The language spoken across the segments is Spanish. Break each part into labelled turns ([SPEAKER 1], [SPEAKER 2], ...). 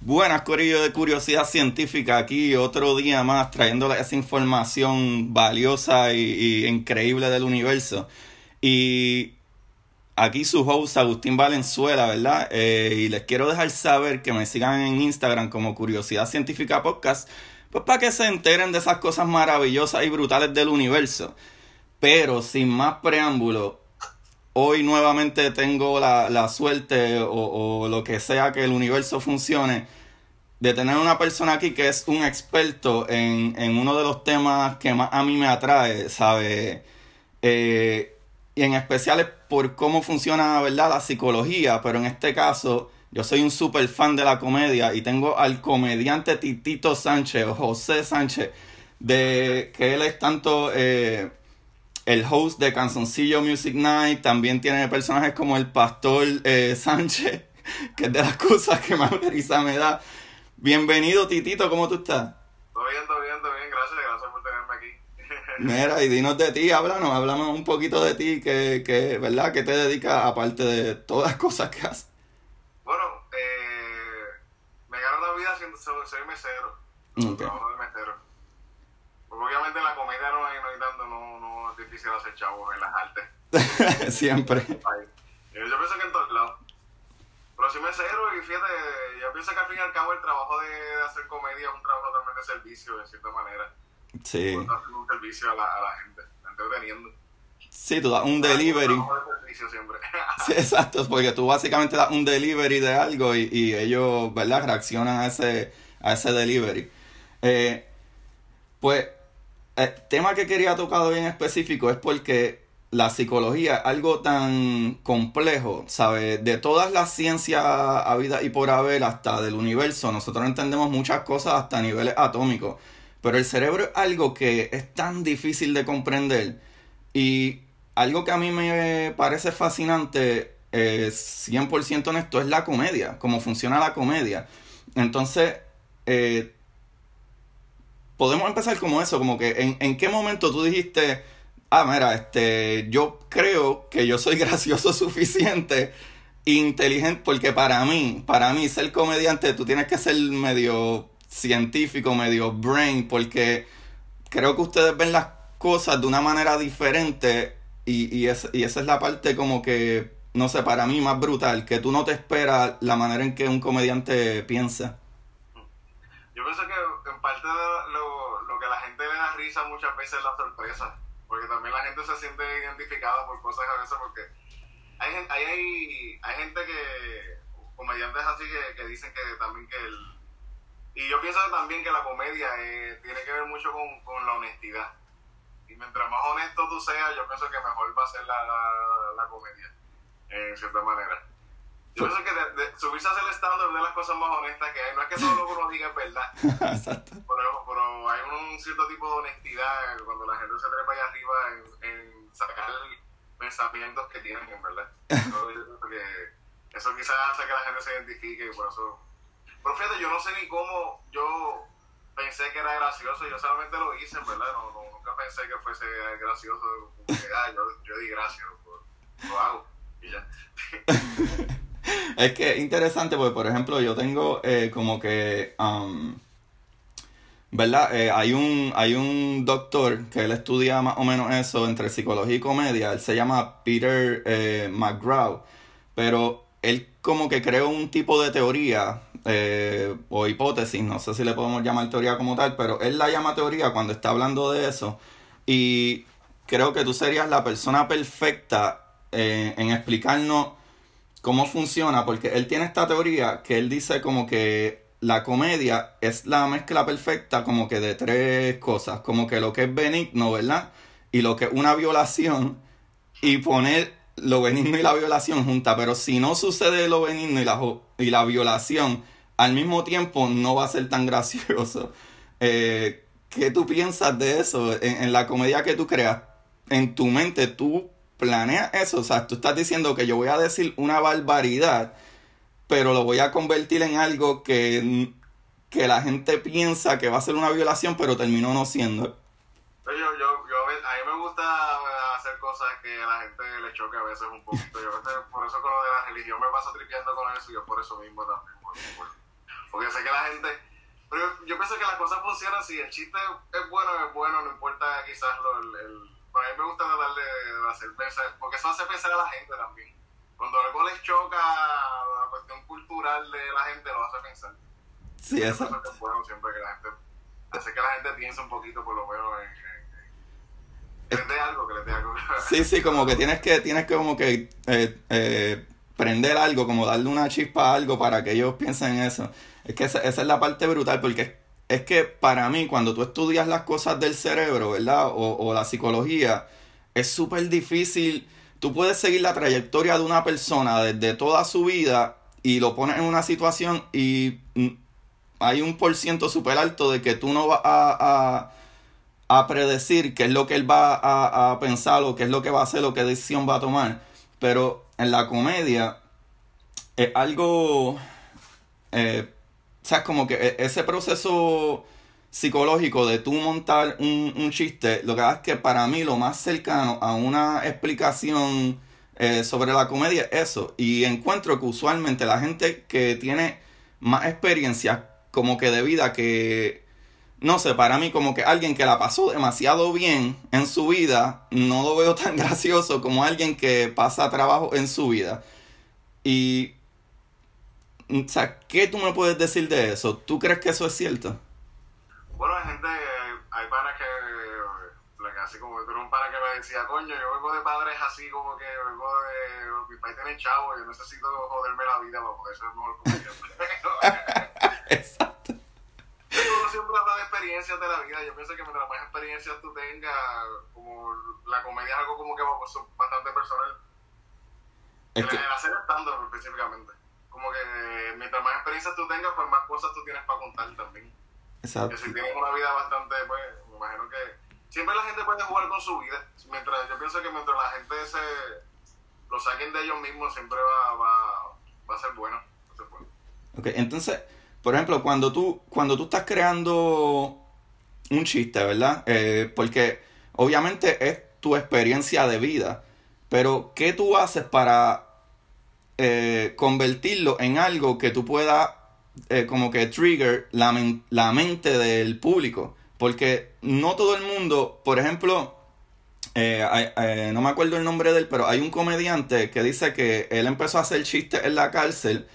[SPEAKER 1] Buenas, Corillo de Curiosidad Científica, aquí otro día más trayéndole esa información valiosa y, increíble del universo. Y aquí su host Agustín Valenzuela, ¿verdad? Eh, y les quiero dejar saber que me sigan en Instagram como Curiosidad Científica Podcast, pues para que se enteren de esas cosas maravillosas y brutales del universo. Pero sin más preámbulo, hoy nuevamente tengo la, suerte o, lo que sea que el universo funcione de tener una persona aquí que es un experto en, uno de los temas que más a mí me atrae, ¿sabe? Eh, y en especial es por cómo funciona, ¿verdad? La psicología, pero en este caso yo soy un super fan de la comedia y tengo al comediante Titito Sánchez o José Sánchez, de que él es tanto... Eh, el host de Canzoncillo Music Night, también tiene personajes como el Pastor eh, Sánchez, que es de las cosas que más risa me da. Bienvenido, Titito, ¿cómo tú estás?
[SPEAKER 2] Todo bien, todo bien, todo bien, gracias, gracias por tenerme aquí.
[SPEAKER 1] Mira, y dinos de ti, háblanos, háblame un poquito de ti, que, que, ¿verdad? ¿Qué te dedicas aparte de todas las cosas que haces?
[SPEAKER 2] Bueno, eh, me gano la vida siendo, soy, mesero, trabajo de mesero. Porque obviamente la comedia no hay, no hay tanto, no difícil hacer chavos en las artes.
[SPEAKER 1] Siempre.
[SPEAKER 2] Yo pienso que en todos lados. Pero si me cero y fíjate, yo pienso que al fin y al cabo el trabajo de, hacer comedia es un trabajo también de servicio, de cierta manera.
[SPEAKER 1] Sí.
[SPEAKER 2] un servicio a la, a la gente, entreteniendo.
[SPEAKER 1] Sí, tú das un delivery. sí, exacto, porque tú básicamente das un delivery de algo y, y ellos, ¿verdad? Reaccionan a ese, a ese delivery. Eh, pues el eh, tema que quería tocar bien específico es porque la psicología es algo tan complejo, ¿sabes? De todas las ciencias habidas y por haber, hasta del universo, nosotros entendemos muchas cosas hasta niveles atómicos. Pero el cerebro es algo que es tan difícil de comprender. Y algo que a mí me parece fascinante, eh, 100% honesto, es la comedia, cómo funciona la comedia. Entonces, eh, podemos empezar como eso, como que en, en qué momento tú dijiste, ah, mira, este, yo creo que yo soy gracioso suficiente, inteligente, porque para mí, para mí ser comediante, tú tienes que ser medio científico, medio brain, porque creo que ustedes ven las cosas de una manera diferente y, y, es, y esa es la parte como que, no sé, para mí más brutal, que tú no te esperas la manera en que un comediante piensa.
[SPEAKER 2] Yo pienso que parte lo, lo que la gente le da risa muchas veces es la sorpresa, porque también la gente se siente identificada por cosas a veces, porque hay, hay, hay, hay gente que, comediantes así que, que dicen que también que el... Y yo pienso también que la comedia eh, tiene que ver mucho con, con, la honestidad. Y mientras más honesto tú seas, yo pienso que mejor va a ser la, la comedia, en cierta manera. Yo pienso que de, subirse a hacer el stand de las cosas más honestas que hay. No es que todo lo que uno diga es verdad.
[SPEAKER 1] Exacto.
[SPEAKER 2] Pero, pero, hay un cierto tipo de honestidad cuando la gente se trepa allá arriba en, en sacar pensamientos que tienen, en verdad. eso quizás hace que la gente se identifique y por eso... Pero fíjate, yo no sé ni cómo yo pensé que era gracioso, yo solamente lo hice, en verdad. No, nunca pensé que fuese gracioso. Como que, ah, yo, yo di gracias, pues, lo hago y ya.
[SPEAKER 1] es que es interesante porque, por ejemplo, yo tengo eh, como que... Um, ¿Verdad? Eh, hay, un, hay un doctor que él estudia más o menos eso entre psicología y comedia. Él se llama Peter eh, McGraw. Pero él como que creó un tipo de teoría o hipótesis, no sé si le podemos llamar teoría como tal, pero él la llama teoría cuando está hablando de eso. Y creo que tú serías la persona perfecta en explicarnos cómo funciona, porque él tiene esta teoría que él dice como que la comedia es la mezcla perfecta como que de tres cosas, como que lo que es benigno, ¿verdad? Y lo que es una violación y poner lo benigno y la violación junta, pero si no sucede lo benigno y la, y la violación al mismo tiempo no va a ser tan gracioso. Eh, ¿Qué tú piensas de eso en, en la comedia que tú creas? En tu mente tú planea eso. O sea, tú estás diciendo que yo voy a decir una barbaridad, pero lo voy a convertir en algo que, que la gente piensa que va a ser una violación, pero terminó no siendo.
[SPEAKER 2] Yo, yo, yo, a mí me gusta hacer cosas que a la gente le choque a veces un poquito. Yo por eso con lo de la religión me paso tripeando con eso y yo por eso mismo también. Porque sé que la gente... Pero yo pienso que las cosas funcionan si el chiste es bueno, es bueno, no importa quizás lo, el, el... Para mí me gusta de, hacer pensar, porque eso hace pensar a la gente también. Cuando algo les choca la cuestión cultural de la gente, lo hace pensar.
[SPEAKER 1] Sí, eso.
[SPEAKER 2] Es bueno siempre que la gente... Hace que la gente piense un poquito por lo menos en dé algo, que les dé algo.
[SPEAKER 1] Sí, sí, como que tienes que, tienes que como que eh, eh, prender algo, como darle una chispa a algo para que ellos piensen en eso. Es que esa, esa es la parte brutal, porque es que para mí, cuando tú estudias las cosas del cerebro, ¿verdad? O, o la psicología, es súper difícil. Tú puedes seguir la trayectoria de una persona desde toda su vida y lo pones en una situación y mm, hay un por ciento súper alto de que tú no vas a, a, predecir qué es lo que él va a, a pensar o qué es lo que va a hacer o qué decisión va a tomar. Pero en la comedia es algo... Eh, sea, como que e, ese proceso psicológico de tú montar un, un chiste, lo que es que para mí lo más cercano a una explicación eh, sobre la comedia es eso. Y encuentro que usualmente la gente que tiene más experiencia como que de vida que no sé, para mí como que alguien que la pasó demasiado bien en su vida, no lo veo tan gracioso como alguien que pasa trabajo en su vida. Y, o sea, ¿qué tú me puedes decir de eso? ¿Tú crees que eso es cierto?
[SPEAKER 2] Bueno, hay gente, hay panas que, así como tú un pana que me decía, coño, yo vengo de padres así como que vengo de, mi país tiene chavo, yo necesito joderme la vida para poder ser mejor comediante.
[SPEAKER 1] Exacto
[SPEAKER 2] uno siempre habla de experiencias de la vida. Yo pienso que mientras más experiencias tú tengas, como la comedia es algo como que bastante personal. Es que... El hacer estando específicamente. Como que mientras más experiencias tú tengas, pues más cosas tú tienes para contar también.
[SPEAKER 1] Exacto.
[SPEAKER 2] Que si tienes una vida bastante, pues, me imagino que siempre la gente puede jugar con su vida. Mientras, yo pienso que mientras la gente se lo saquen de ellos mismos, siempre va, va, va a ser bueno. Va a ser bueno.
[SPEAKER 1] Ok, entonces por ejemplo, cuando tú, cuando tú estás creando un chiste, ¿verdad? Eh, porque obviamente es tu experiencia de vida, pero ¿qué tú haces para eh, convertirlo en algo que tú puedas eh, como que trigger la, la mente del público? Porque no todo el mundo, por ejemplo, no me acuerdo el nombre de él, pero hay un comediante que dice que él empezó a hacer chistes en la cárcel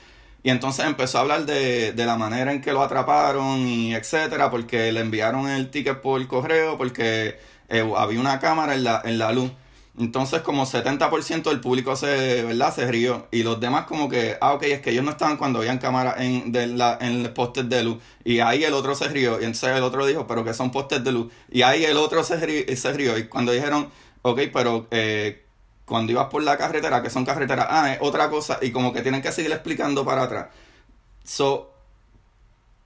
[SPEAKER 1] y entonces empezó a hablar de, de la manera en que lo atraparon y etcétera, porque le enviaron el ticket por correo, porque eh, había una cámara en la, en la luz. Entonces como 70% del público se, ¿verdad? se rió. Y los demás como que, ah, ok, es que ellos no estaban cuando habían cámara en, de la, en postes de luz. Y ahí el otro se rió. Y entonces el otro dijo, pero que son postes de luz. Y ahí el otro se rió. Y, se rió. y cuando dijeron, ok, pero eh, cuando ibas por la carretera, que son carreteras, ah, es otra cosa, y como que tienen que seguir explicando para atrás. So,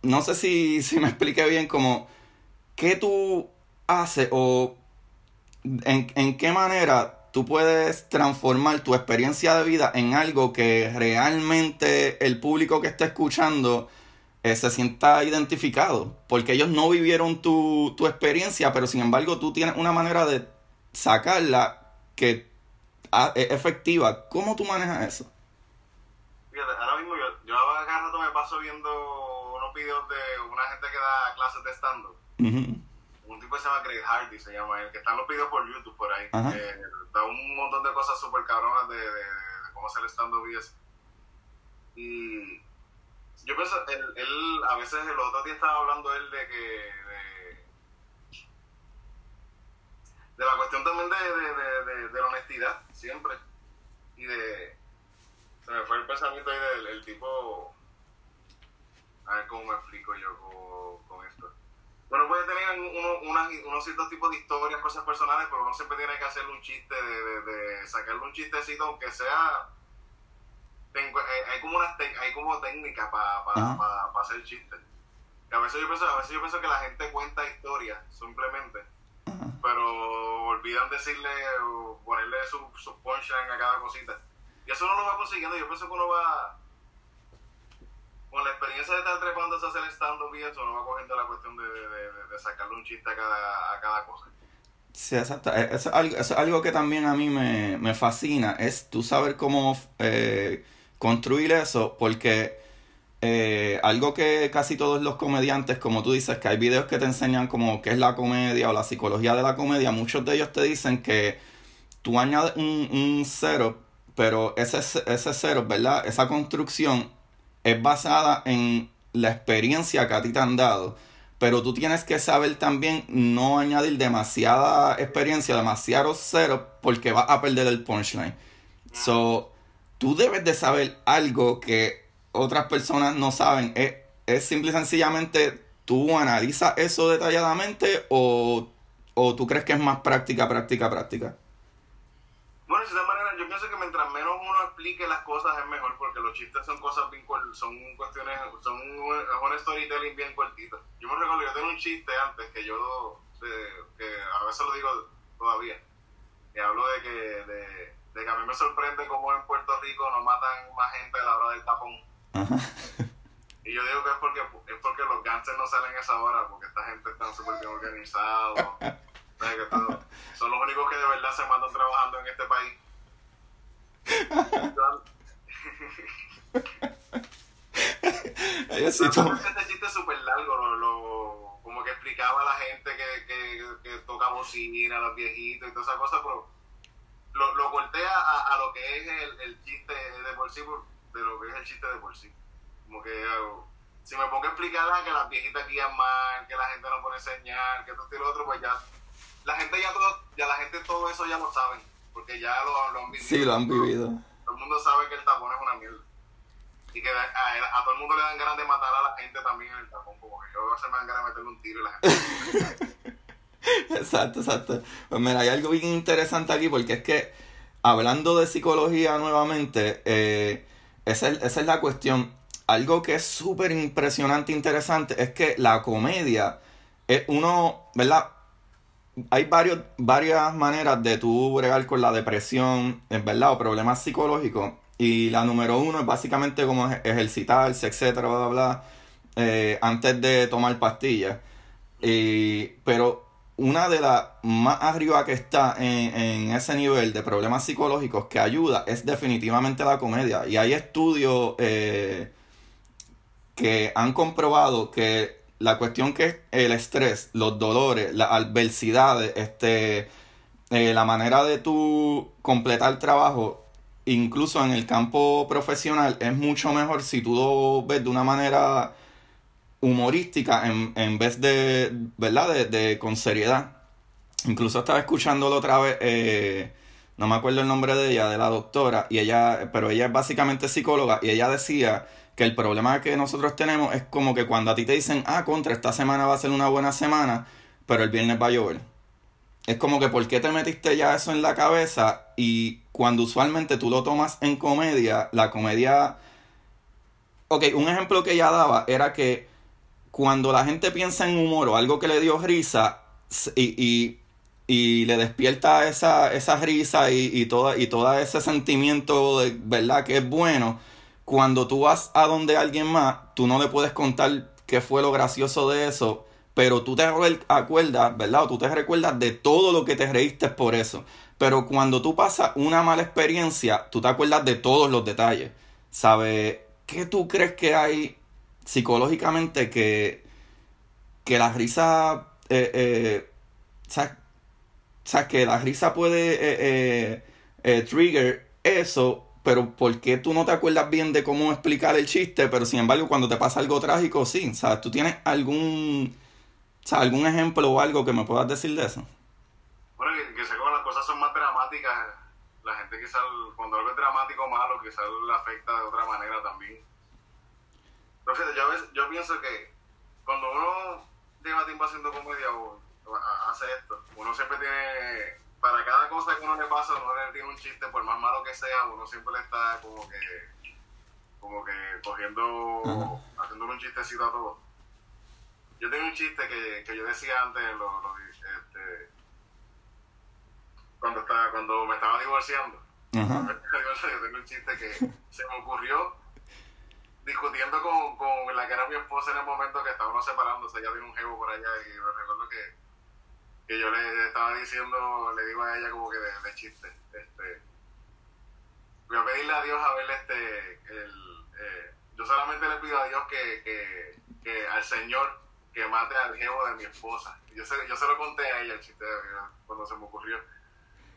[SPEAKER 1] no sé si, si me expliqué bien como, ¿qué tú haces o en, en qué manera tú puedes transformar tu experiencia de vida en algo que realmente el público que está escuchando eh, se sienta identificado? Porque ellos no vivieron tu, tu experiencia, pero sin embargo tú tienes una manera de sacarla que e, efectiva. ¿Cómo tú manejas eso?
[SPEAKER 2] Fíjate, ahora mismo yo, yo cada rato me paso viendo unos videos de una gente que da clases de stand-up. Un tipo que se llama Greg Hardy, se llama él, que están los videos por YouTube por ahí. Eh, da un montón de cosas súper cabronas de, de, de, cómo hacer stand-up y eso. Y yo pienso, él, él, a veces el otro día estaba hablando él de que de la cuestión también de, de, de, de, la honestidad, siempre. Y de. Se me fue el pensamiento ahí del el tipo. A ver cómo me explico yo Bueno, puede tener uno, unas, unos ciertos tipos de historias, cosas personales, pero uno siempre tiene que hacerle un chiste, de, de, sacarle un chistecito, aunque sea. Tengo, hay, como unas hay como técnicas para pa, uh -huh. pa, pa hacer chistes. A veces, yo pienso, a veces yo pienso que la gente cuenta historias simplemente pero olvidan decirle o ponerle su, su punchline a cada cosita. Y eso uno lo va consiguiendo. Yo pienso que uno va, con la experiencia de estar trepándose a hacer stand-up y eso, uno va cogiendo la cuestión de, de, de, sacarle un chiste a cada, a cada cosa.
[SPEAKER 1] Sí, exacto. Eso es algo, es algo que también a mí me, me fascina, es tú saber cómo eh, construir eso, porque eh, algo que casi todos los comediantes, como tú dices, que hay videos que te enseñan como qué es la comedia o la psicología de la comedia, muchos de ellos te dicen que tú añades un, un cero, pero ese, ese cero, ¿verdad? Esa construcción es basada en la experiencia que a ti te han dado. Pero tú tienes que saber también no añadir demasiada experiencia, demasiados ceros, porque vas a perder el punchline. So, tú debes de saber algo que otras personas no saben. Es, es simple y sencillamente tú analizas eso detalladamente o, o tú crees que es más práctica, práctica, práctica.
[SPEAKER 2] Bueno, yo pienso que mientras menos uno explique las cosas es mejor, porque los chistes son cosas bien son cuestiones, son un storytelling bien cortito. Yo me recuerdo, yo tengo un chiste antes que yo, que a veces lo digo todavía, que hablo de que, de, de que a mí me sorprende cómo en Puerto Rico no matan más gente a la hora del tapón. Y yo digo que es porque, es porque los gangsters no salen a esa hora, porque esta gente está súper bien organizados. son los únicos que de verdad se matan trabajando en este país. Este chiste es súper largo, lo, como que explicaba a la gente que, que, que toca bocina, a los viejitos y todas esas cosas, pero lo, lo corté a, a, lo que es el, el chiste de por sí, de lo que es el chiste de por sí. Como que si me pongo a explicar que las viejitas guían mal, que la gente no pone señal, que esto y lo otro, pues ya la gente ya todo, ya la gente todo eso ya lo saben, porque ya lo, lo han vivido.
[SPEAKER 1] Sí, lo han vivido.
[SPEAKER 2] Todo el mundo sabe que el tapón es una mierda. Y que a, a, todo el mundo le dan ganas de matar a la gente también en el tapón, como que yo veces me dan ganas de meterle un tiro y la gente...
[SPEAKER 1] exacto, exacto. Pues mira, hay algo bien interesante aquí porque es que hablando de psicología nuevamente, eh, esa, es, esa es la cuestión. Algo que es súper impresionante e interesante es que la comedia es uno, ¿verdad? Hay varios, varias maneras de tú bregar con la depresión, en verdad, o problemas psicológicos. Y la número uno es básicamente como ejercitarse, etcétera, bla, bla, bla, eh, antes de tomar pastillas. pero una de las más arriba que está en, ese nivel de problemas psicológicos que ayuda es definitivamente la comedia. Y hay estudios eh, que han comprobado que la cuestión que es el estrés, los dolores, las adversidades, este, eh, la manera de tú completar el trabajo, incluso en el campo profesional, es mucho mejor si tú lo ves de una manera humorística en, en vez de, ¿verdad? De, de, con seriedad. Incluso estaba escuchándolo otra vez, eh, no me acuerdo el nombre de ella, de la doctora, y ella, pero ella es básicamente psicóloga, y ella decía que el problema que nosotros tenemos es como que cuando a ti te dicen, ah, contra, esta semana va a ser una buena semana, pero el viernes va a llover. Es como que, ¿por qué te metiste ya eso en la cabeza? Y cuando usualmente tú lo tomas en comedia, la comedia... Ok, un ejemplo que ella daba era que cuando la gente piensa en humor o algo que le dio risa y, y, le despierta esa, esa risa y, y, toda, y todo ese sentimiento de verdad que es bueno, cuando tú vas a donde alguien más, tú no le puedes contar qué fue lo gracioso de eso, pero tú te acuerdas, ¿verdad? O tú te recuerdas de todo lo que te reíste por eso. Pero cuando tú pasas una mala experiencia, tú te acuerdas de todos los detalles. ¿Sabes? ¿Qué tú crees que hay psicológicamente que, que la risa... Eh, eh, que la risa puede eh, eh, trigger eso pero ¿por qué tú no te acuerdas bien de cómo explicar el chiste? Pero sin embargo, cuando te pasa algo trágico, sí. ¿Sabes? ¿Tú tienes algún, algún ejemplo o algo que me puedas decir de eso?
[SPEAKER 2] Bueno, que, que sé las cosas son más dramáticas, la gente quizás, cuando algo es dramático o malo, quizás le afecta de otra manera también. Pero fíjate, yo, yo pienso que cuando uno lleva tiempo haciendo comedia o hace esto, uno siempre tiene para cada cosa que uno le pasa, uno le tiene un chiste, por más malo que sea, uno siempre le está como que, como que cogiendo, haciéndole un chistecito a todo. Yo tengo un chiste que, que yo decía antes, lo, lo, este, cuando, estaba, cuando me estaba divorciando. yo tengo un chiste que se me ocurrió discutiendo con, con la que era mi esposa en el momento que estábamos separándose, ella tiene un jevo por allá y me recuerdo que que yo le estaba diciendo, le digo a ella como que de, chiste, este, voy a pedirle a Dios a ver este, el, eh, yo solamente le pido a Dios que, que, que al Señor que mate al jevo de mi esposa. Yo se, yo se lo conté a ella el chiste cuando se me ocurrió.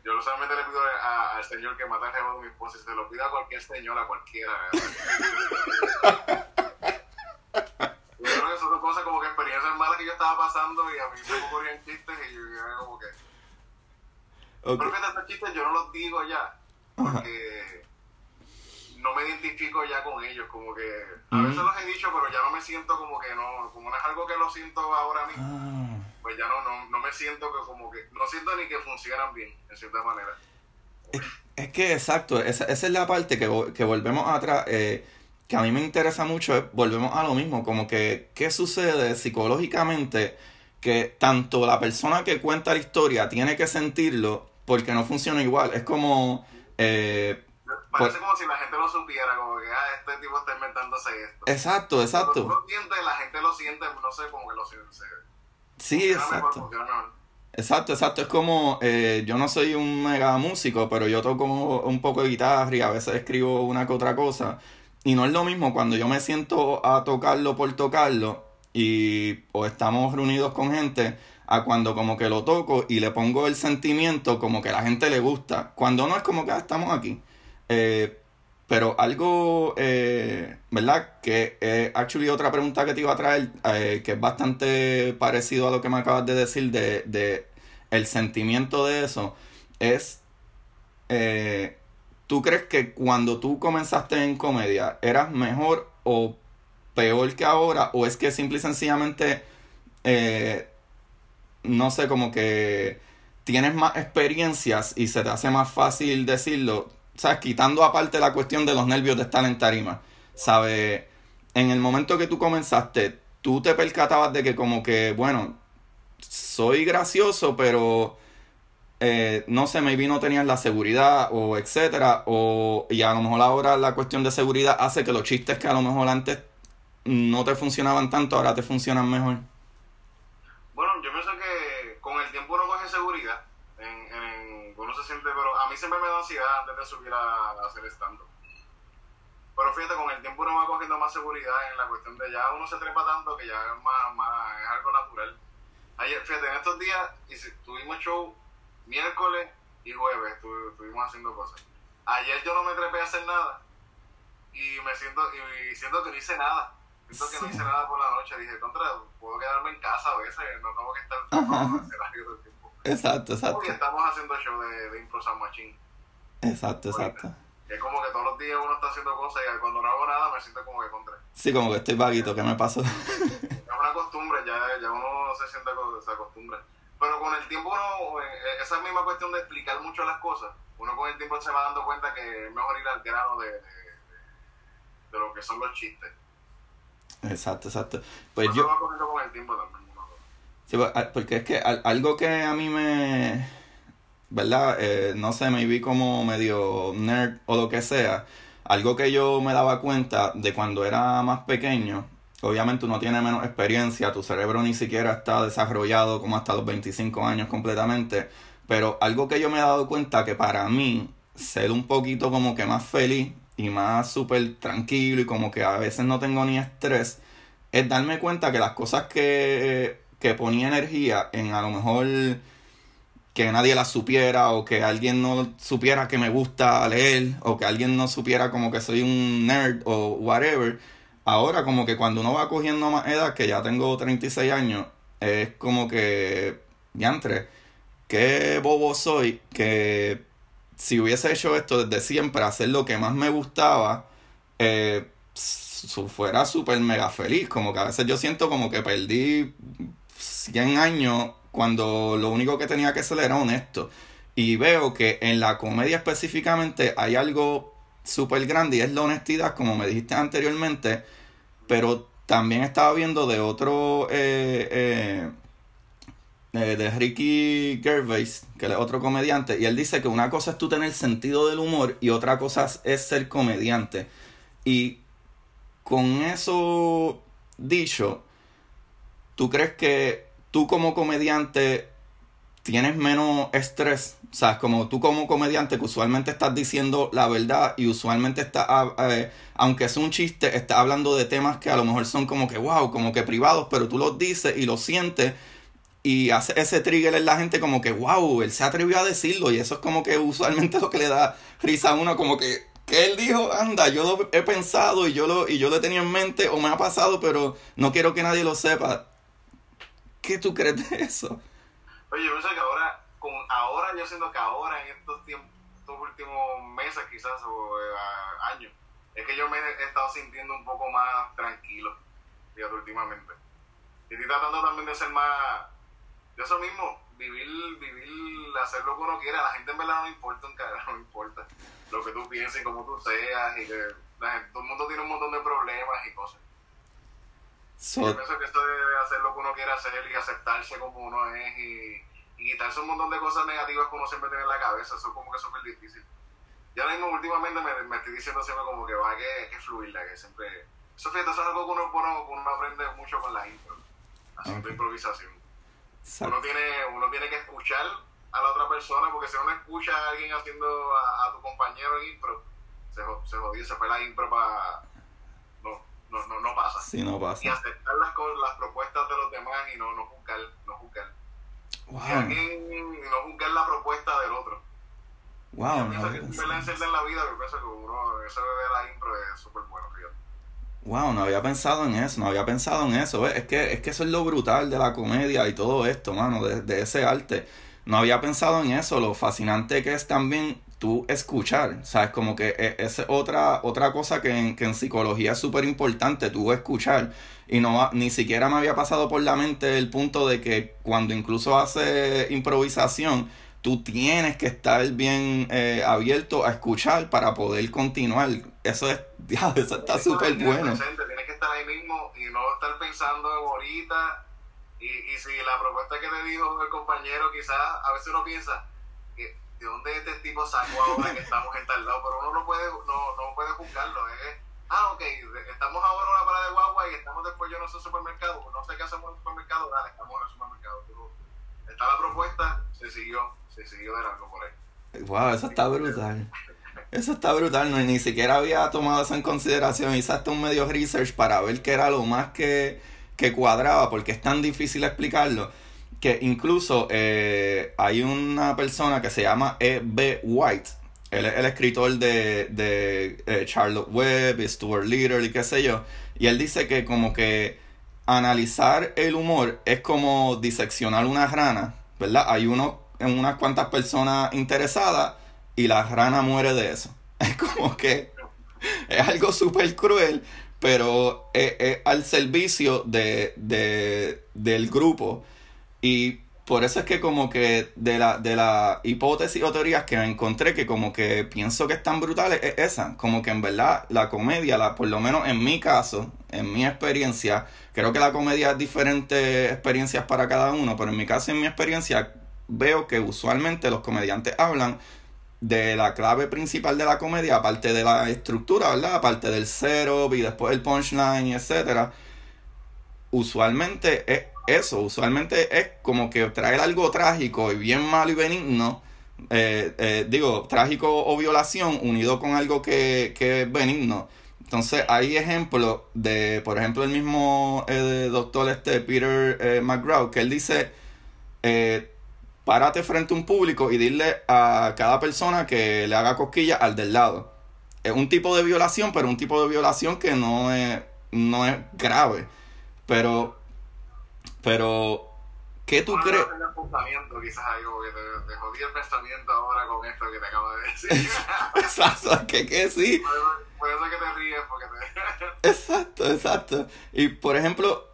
[SPEAKER 2] Yo solamente le pido al Señor que mate al jevo de mi esposa y se lo pido a cualquier señor, a cualquiera. yo creo que son cosas como que experiencias malas que yo estaba pasando y a mí se me ocurrían chistes y yo era como que... Okay. Pero fíjate, estos chistes yo no los digo ya, porque no me identifico ya con ellos, como que a veces los he dicho, pero ya no me siento como que no, como no es algo que lo siento ahora mismo, ah. pues ya no, no, no me siento que como que, no siento ni que funcionan bien, en cierta manera.
[SPEAKER 1] Es, que exacto, esa, esa, es la parte que, que volvemos atrás, eh, que a mí me interesa mucho, es, volvemos a lo mismo, como que, ¿qué sucede psicológicamente? Que tanto la persona que cuenta la historia tiene que sentirlo porque no funciona igual. Es como... Eh,
[SPEAKER 2] Parece como si la gente lo supiera, como que ah, este tipo está inventándose esto.
[SPEAKER 1] Exacto, exacto.
[SPEAKER 2] Cuando lo sientes, la gente lo siente, no sé, como que lo siente.
[SPEAKER 1] Sí, exacto. exacto, exacto. Es como, eh, yo no soy un mega músico, pero yo toco un poco de guitarra y a veces escribo una que otra cosa. Y no es lo mismo cuando yo me siento a tocarlo por tocarlo y o estamos reunidos con gente a cuando como que lo toco y le pongo el sentimiento como que a la gente le gusta. Cuando no es como que ah, estamos aquí. Eh, pero algo, eh, ¿verdad? Que eh, actually otra pregunta que te iba a traer, eh, que es bastante parecido a lo que me acabas de decir de, de el sentimiento de eso, es, ¿tú crees que cuando tú comenzaste en comedia eras mejor o peor que ahora? ¿O es que simple y sencillamente, no sé, como que tienes más experiencias y se te hace más fácil decirlo? ¿sabes? Quitando aparte la cuestión de los nervios de estar en tarima, ¿sabes? En el momento que tú comenzaste, tú te percatabas de que como que, bueno, soy gracioso, pero eh, no sé, maybe no tenías la seguridad o etcétera, o y a lo mejor ahora la cuestión de seguridad hace que los chistes que a lo mejor antes no te funcionaban tanto, ahora te funcionan mejor.
[SPEAKER 2] Bueno, yo pienso que con el tiempo uno coge seguridad se siente, pero a mí siempre me da ansiedad antes de subir a, hacer stand-up. Pero fíjate, con el tiempo uno va cogiendo más seguridad en la cuestión de ya uno se trepa tanto que ya es más, más es algo natural. Ayer, fíjate, en estos días tuvimos show miércoles y jueves, estuvimos haciendo cosas. Ayer yo no me trepé a hacer nada y me siento, y siento que no hice nada. Siento que no hice nada por la noche. Dije, contra, puedo quedarme en casa a veces, no tengo que estar todo el tiempo.
[SPEAKER 1] Exacto, exacto.
[SPEAKER 2] Porque estamos haciendo show de, de Impro San Machín.
[SPEAKER 1] Exacto, exacto.
[SPEAKER 2] Es como que todos los días uno está haciendo cosas y cuando no hago nada me siento como que contra.
[SPEAKER 1] Sí, como que estoy vaguito, ¿qué me pasó?
[SPEAKER 2] es una costumbre, ya, ya uno se siente, se acostumbra. Pero con el tiempo uno, eh, esa misma cuestión de explicar mucho las cosas, uno con el tiempo se va dando cuenta que es mejor ir al grano de, de, de, lo que son los chistes.
[SPEAKER 1] Exacto, exacto. Pues yo...
[SPEAKER 2] va con el tiempo también.
[SPEAKER 1] Pues, porque es que algo que a mí me. ¿Verdad? Eh, no sé, me vi como medio nerd o lo que sea. Algo que yo me daba cuenta de cuando era más pequeño. Obviamente uno tiene menos experiencia, tu cerebro ni siquiera está desarrollado como hasta los 25 años completamente. Pero algo que yo me he dado cuenta que para mí ser un poquito como que más feliz y más súper tranquilo y como que a veces no tengo ni estrés es darme cuenta que las cosas que que ponía energía en a lo mejor que nadie la supiera o que alguien no supiera que me gusta leer o que alguien no supiera como que soy un nerd o whatever. Ahora como que cuando uno va cogiendo más edad, que ya tengo 36 años, es como que, diantre, qué bobo soy que si hubiese hecho esto desde siempre, hacer lo que más me gustaba, eh, fuera súper mega feliz. Como que a veces yo siento como que perdí 100 años cuando lo único que tenía que hacer era honesto. Y veo que en la comedia específicamente hay algo súper grande y es la honestidad, como me dijiste anteriormente, pero también estaba viendo de otro, eh, eh, eh, de Ricky Gervais, que es otro comediante, y él dice que una cosa es tú tener sentido del humor y otra cosa es ser comediante. Y con eso dicho, ¿tú crees que tú como comediante tienes menos estrés. O sea, como tú como comediante que usualmente estás diciendo la verdad y usualmente está, ah, eh, aunque es un chiste, estás hablando de temas que a lo mejor son como que wow, como que privados, pero tú los dices y los sientes y hace ese trigger en la gente como que wow, él se atrevió a decirlo y eso es como que usualmente lo que le da risa a uno como que que él dijo, anda, yo lo he pensado y yo lo y yo lo he tenido en mente o me ha pasado, pero no quiero que nadie lo sepa. ¿Qué tú crees de eso?
[SPEAKER 2] Oye, yo sé que ahora, con, ahora yo siento que ahora en estos tiempos, estos últimos meses quizás o eh, años, es que yo me he estado sintiendo un poco más tranquilo, fíjate, últimamente. Y estoy tratando también de ser más, de eso mismo, vivir, vivir, hacer lo que uno quiera. La gente en verdad no importa un carajo, no importa lo que tú pienses y cómo tú seas y que todo el mundo tiene un montón de problemas y cosas. Yo pienso que esto de hacer lo que uno quiere hacer y aceptarse como uno es y, quitarse un montón de cosas negativas que uno siempre tiene en la cabeza, eso es como que súper difícil. Yo mismo últimamente me, me, estoy diciendo siempre como que va que, que fluirla, que siempre... Eso, fíjate, eso es algo que uno, bueno, uno aprende mucho con la intro, haciendo improvisación. Uno tiene, uno tiene que escuchar a la otra persona, porque si uno escucha a alguien haciendo a, tu compañero en impro, se, se jodió, se fue la impro para no, no, no pasa.
[SPEAKER 1] Sí, no pasa.
[SPEAKER 2] Y aceptar las, las propuestas de los demás y no, no juzgar, no juzgar. Wow. Y alguien, no juzgar la propuesta del otro.
[SPEAKER 1] Wow,
[SPEAKER 2] yo pienso que en la vida, pienso que uno, ese bebé de la impro es súper bueno, fíjate.
[SPEAKER 1] Wow, no había pensado en eso, no había pensado en eso. Es que, es que eso es lo brutal de la comedia y todo esto, mano, de, de ese arte. No había pensado en eso, lo fascinante que es también tú escuchar, ¿sabes? Como que e, es otra, otra cosa que en, que en psicología es súper importante, tú escuchar. Y no ni siquiera me había pasado por la mente el punto de que cuando incluso hace improvisación, tú tienes que estar bien eh, abierto a escuchar para poder continuar. Eso es, ya, eso está súper bueno.
[SPEAKER 2] tienes que estar ahí mismo y no estar pensando ahorita. Y, y si la propuesta que te dijo el compañero, quizás a veces uno piensa, de dónde este tipo sacó ahora que estamos en tal lado, pero uno no puede, no, no puede juzgarlo. Es, ah, ok, estamos ahora en una parada de guagua y estamos después yo no sé supermercado, no sé qué hacemos en el supermercado, dale, estamos en el supermercado. está la propuesta, se siguió, se siguió de largo por ahí.
[SPEAKER 1] Wow, eso está brutal. Eso está brutal, no, ni siquiera había tomado eso en consideración. Hice hasta un medio research para ver qué era lo más que, que cuadraba, porque es tan difícil explicarlo que incluso eh, hay una persona que se llama E.B. White. Él es el escritor de, de eh, Charlotte Webb, Stuart Little y qué sé yo. Y él dice que como que analizar el humor es como diseccionar una rana, ¿verdad? Hay uno, unas cuantas personas interesadas y la rana muere de eso. Es como que es algo súper cruel, pero es, al servicio de, de, del grupo. Y por eso es que como que de la, de la hipótesis o teorías que encontré que como que pienso que están brutales es esa, como que en verdad la comedia, la, por lo menos en mi caso, en mi experiencia, creo que la comedia es diferentes experiencias para cada uno, pero en mi caso, en mi experiencia, veo que usualmente los comediantes hablan de la clave principal de la comedia, aparte de la estructura, ¿verdad? Aparte del cero y después el punchline, etcétera. Usualmente es eso, usualmente es como que traer algo trágico y bien malo y benigno, eh, eh, digo, trágico o violación unido con algo que, que es benigno. Entonces hay ejemplos de, por ejemplo, el mismo eh, doctor este, Peter McGraw, que él dice, párate frente a un público y dile a cada persona que le haga cosquilla al del lado. Es un tipo de violación, pero un tipo de violación que no es, no es grave. Pero pero, ¿qué tú crees?
[SPEAKER 2] quizás algo que te, te, jodí el pensamiento ahora con esto que te acabo de decir.
[SPEAKER 1] exacto, que, que sí.
[SPEAKER 2] Puede ser que te ríes porque te...
[SPEAKER 1] exacto, exacto. Y por ejemplo,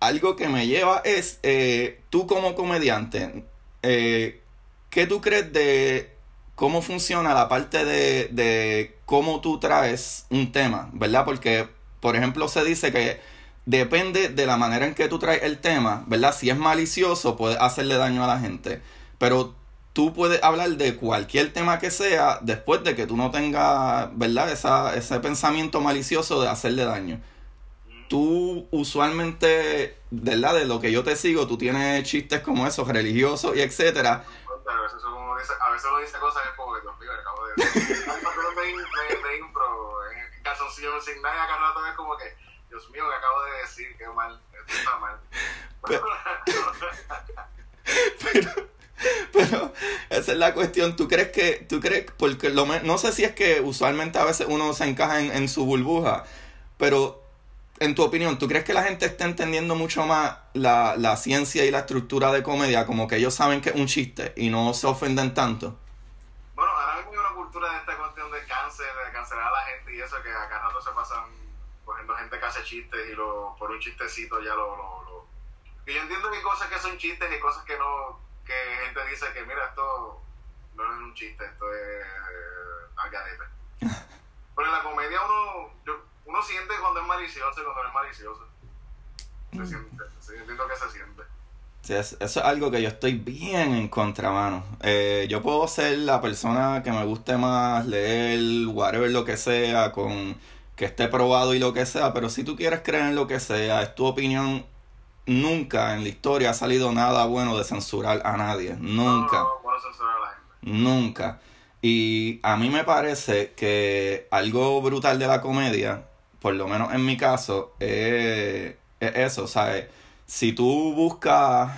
[SPEAKER 1] algo que me lleva es, eh, tú como comediante, eh, ¿qué tú crees de cómo funciona la parte de, de cómo tú traes un tema, ¿verdad? Porque, por ejemplo, se dice que depende de la manera en que tú traes el tema, ¿verdad? Si es malicioso, puede hacerle daño a la gente. Pero tú puedes hablar de cualquier tema que sea después de que tú no tengas, ¿verdad? Esa, ese pensamiento malicioso de hacerle daño.
[SPEAKER 2] Mm.
[SPEAKER 1] tú usualmente, ¿verdad? De lo que yo te sigo, tú tienes chistes como esos, religiosos y etcétera.
[SPEAKER 2] A veces, uno dice, a veces uno dice cosas que es como que, acabo de decir. de, de, impro, en calzoncillo sin nada, acá rato es como que, Dios mío, que acabo de decir, qué mal, esto está mal.
[SPEAKER 1] Pero, pero, pero, esa es la cuestión. ¿Tú crees que, tú crees, porque lo, no sé si es que usualmente a veces uno se encaja en, en su burbuja, pero en tu opinión, ¿tú crees que la gente está entendiendo mucho más la, la, ciencia y la estructura de comedia como que ellos saben que es un chiste y no se ofenden tanto?
[SPEAKER 2] Bueno, ahora mismo hay una cultura de esta cuestión de cáncer, de cancelar a la gente y eso, que acá rato se pasan cogiendo gente que hace chistes y lo, por un chistecito ya lo, lo, lo... Y yo entiendo que hay cosas que son chistes y cosas que no, que gente dice que mira, esto no es un chiste, esto es algarete. Pero en la comedia uno... Yo, uno siente cuando es malicioso y cuando no es malicioso. Se mm. siente, se, entiendo que se siente. Sí,
[SPEAKER 1] eso es algo que yo estoy bien en contra, mano. Eh, yo puedo ser la persona que me guste más leer, whatever, lo que sea, con que esté probado y lo que sea, pero si tú quieres creer en lo que sea, es tu opinión, nunca en la historia ha salido nada bueno de censurar a nadie. Nunca.
[SPEAKER 2] No, no, censurar a la gente.
[SPEAKER 1] Nunca. Y a mí me parece que algo brutal de la comedia por lo menos en mi caso, es eso, ¿sabes? Si tú buscas,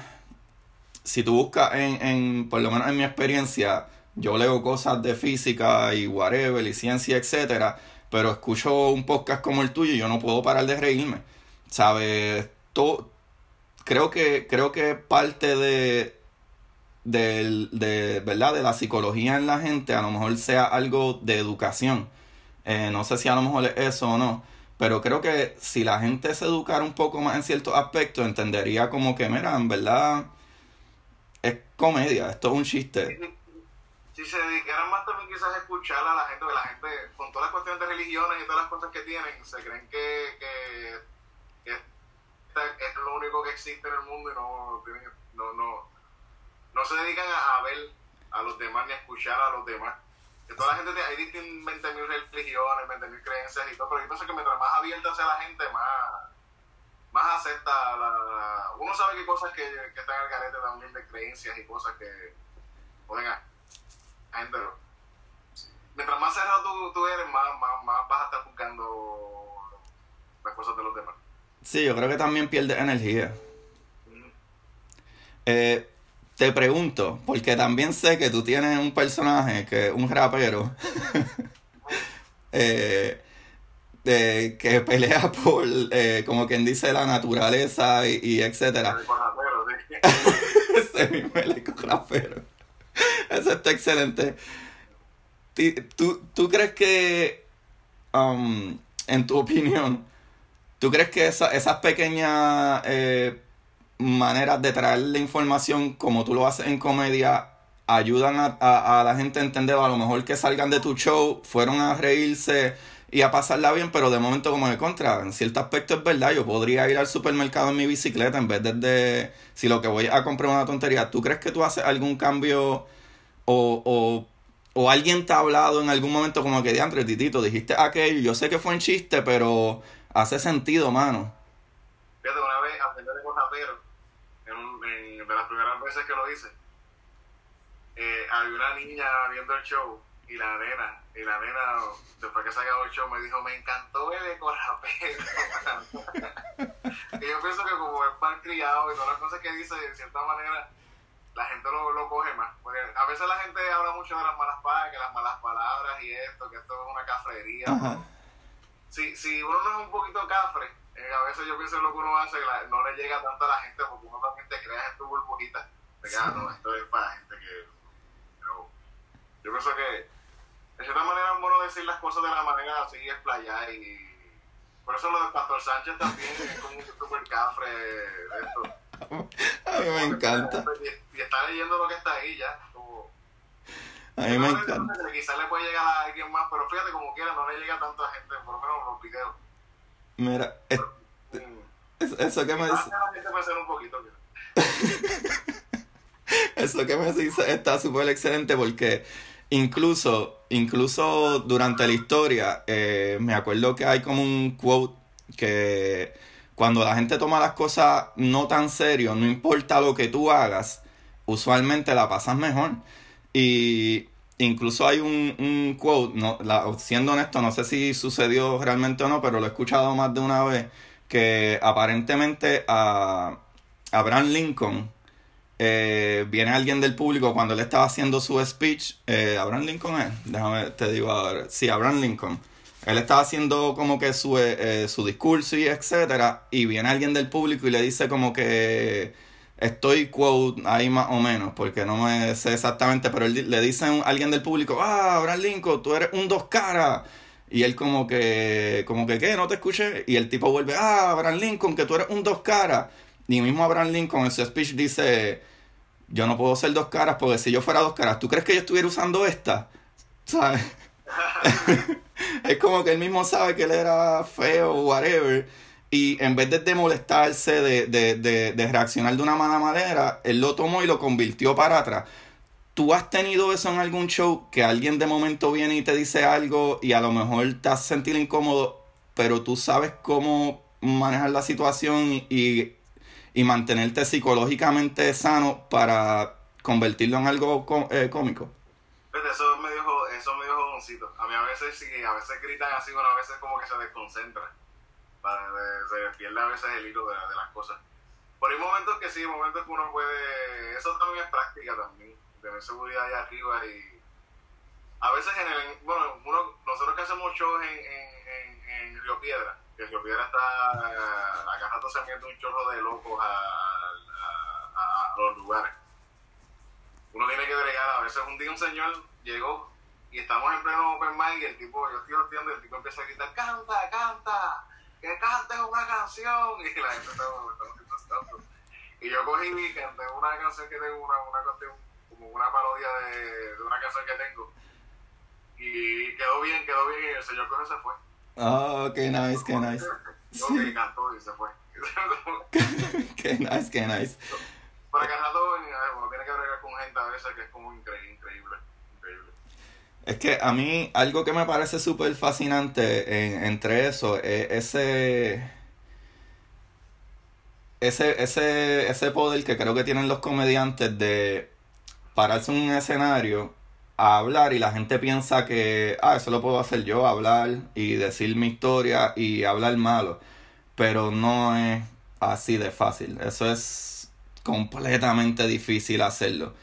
[SPEAKER 1] si tú buscas en, en, por lo menos en mi experiencia, yo leo cosas de física y whatever, y ciencia, etcétera, pero escucho un podcast como el tuyo y yo no puedo parar de reírme, ¿sabes? Todo, creo que, creo que parte de, de, de, ¿verdad? de la psicología en la gente a lo mejor sea algo de educación. Eh, no sé si a lo mejor es eso o no, pero creo que si la gente se educara un poco más en ciertos aspectos, entendería como que, mira, en verdad es comedia, esto es un chiste.
[SPEAKER 2] Si, se dedicaran más también quizás a escuchar a la gente, que la gente, con todas las cuestiones de religiones y todas las cosas que tienen, se creen que, que, que es lo único que existe en el mundo y no, no, no, no se dedican a, ver a los demás ni a escuchar a los demás. Que toda la gente, hay 20.000 religiones, 20.000 creencias y todo, pero yo pienso que mientras más abierta sea la gente, más, más acepta la, Uno sabe que hay cosas que, que están al carete también de creencias y cosas que ponen gente, mientras más cerrado tú, tú eres, más, más, más, vas a estar buscando las cosas de los demás.
[SPEAKER 1] Sí, yo creo que también pierde energía. eh, te pregunto, porque también sé que tú tienes un personaje que es un rapero eh, que pelea por, eh, como quien dice, la naturaleza y, y etcétera. Ese mismo rapero. Eso está excelente. ¿Tú, tú crees que, um, en tu opinión, tú crees que esa, esas pequeñas... Eh, maneras de traer la información como tú lo haces en comedia ayudan a, la gente a entender a lo mejor que salgan de tu show, fueron a reírse y a pasarla bien, pero de momento como de contra, en cierto aspecto es verdad, yo podría ir al supermercado en mi bicicleta en vez de, si lo que voy a comprar una tontería, ¿tú crees que tú haces algún cambio o, o, o alguien te ha hablado en algún momento como que de Andrés Titito, dijiste aquello, yo sé que fue en chiste, pero hace sentido, mano?
[SPEAKER 2] Fíjate, una vez de las primeras veces que lo hice, eh, había una niña viendo el show y la nena, y la nena, después que se acabó el show, me dijo, me encantó el ecorapero. y yo pienso que como es mal criado y todas las cosas que dice, de cierta manera, la gente lo, lo coge más. Porque a veces la gente habla mucho de las malas palabras, que las malas palabras y esto, que esto es una cafrería. Si, si uno no es un poquito cafre, eh, a veces yo pienso lo que uno hace, no le llega tanto a la gente porque uno también te creas en tu burbujita. No, esto es para gente que. Pero yo pienso que, de cierta manera, es bueno decir las cosas de la manera así, explayar y. Por eso lo de Pastor Sánchez también es como un super cafre de esto.
[SPEAKER 1] A mí me encanta.
[SPEAKER 2] Y, está leyendo lo que está ahí ya.
[SPEAKER 1] a mí me encanta.
[SPEAKER 2] Quizás le puede llegar a alguien más, pero fíjate como quiera, no le llega a tanta gente, por lo menos los videos.
[SPEAKER 1] Mira, eso que me dice. eso que me dice está súper excelente porque incluso, incluso durante la historia, eh, me acuerdo que hay como un quote que cuando la gente toma las cosas no tan serio, no importa lo que tú hagas, usualmente la pasas mejor. Y incluso hay un, un quote, no, siendo honesto, no sé si sucedió realmente o no, pero lo he escuchado más de una vez, que aparentemente a Abraham Lincoln eh, viene alguien del público cuando él estaba haciendo su speech. Eh, Abraham Lincoln es, déjame te digo ahora. Sí, Abraham Lincoln. Él estaba haciendo como que su, eh, su discurso y etcétera. Y viene alguien del público y le dice como que estoy quote ahí más o menos, porque no me sé exactamente, pero él, le dice a alguien del público, ah, Abraham Lincoln, tú eres un dos caras. Y él como que, como que, ¿qué? No te escuché. Y el tipo vuelve, ah, Abraham Lincoln, que tú eres un dos caras. Y mismo Abraham Lincoln en su speech dice, yo no puedo ser dos caras porque si yo fuera dos caras, ¿tú crees que yo estuviera usando esta? ¿Sabes? es como que él mismo sabe que él era feo o whatever. Y en vez de, molestarse, de, de, de, reaccionar de una mala manera, él lo tomó y lo convirtió para atrás. ¿Tú has tenido eso en algún show que alguien de momento viene y te dice algo y a lo mejor te hace sentir incómodo, pero tú sabes cómo manejar la situación y mantenerte psicológicamente sano para convertirlo en algo eh, cómico.
[SPEAKER 2] Eso es medio, eso es medio jodoncito. A mí a veces sí, a veces gritan así, bueno, a veces como que se desconcentra. Se pierde a veces el hilo de, las cosas. Por hay momentos que sí, momentos que uno puede... Eso también es práctica también, tener seguridad allá arriba y... A veces en. Bueno, uno, nosotros que hacemos shows en, en, en Río Piedra, que Río Piedra está, acá rato se mete un chorro de locos a, a, los lugares. Uno tiene que bregar, a veces un día un señor llegó y estamos en pleno open mic y el tipo, yo estoy hostiando y el tipo empieza a gritar, canta, canta, que cantes una canción y la gente está, está y yo cogí y una canción que tengo, una, una como una parodia de, de una canción que tengo. Y quedó bien, quedó bien y el señor con se fue
[SPEAKER 1] Oh, qué nice, qué nice.
[SPEAKER 2] No, que cantó y se fue.
[SPEAKER 1] qué nice, qué nice.
[SPEAKER 2] Para rato, uno tiene que bregar con gente a veces que es como increíble, increíble.
[SPEAKER 1] Es que a mí algo que me parece súper fascinante entre eso es ese, ese, ese, ese poder que creo que tienen los comediantes de pararse en un escenario a hablar y la gente piensa que, ah, eso lo puedo hacer yo, hablar y decir mi historia y hablar malo. Pero no es así de fácil. Eso es completamente difícil hacerlo.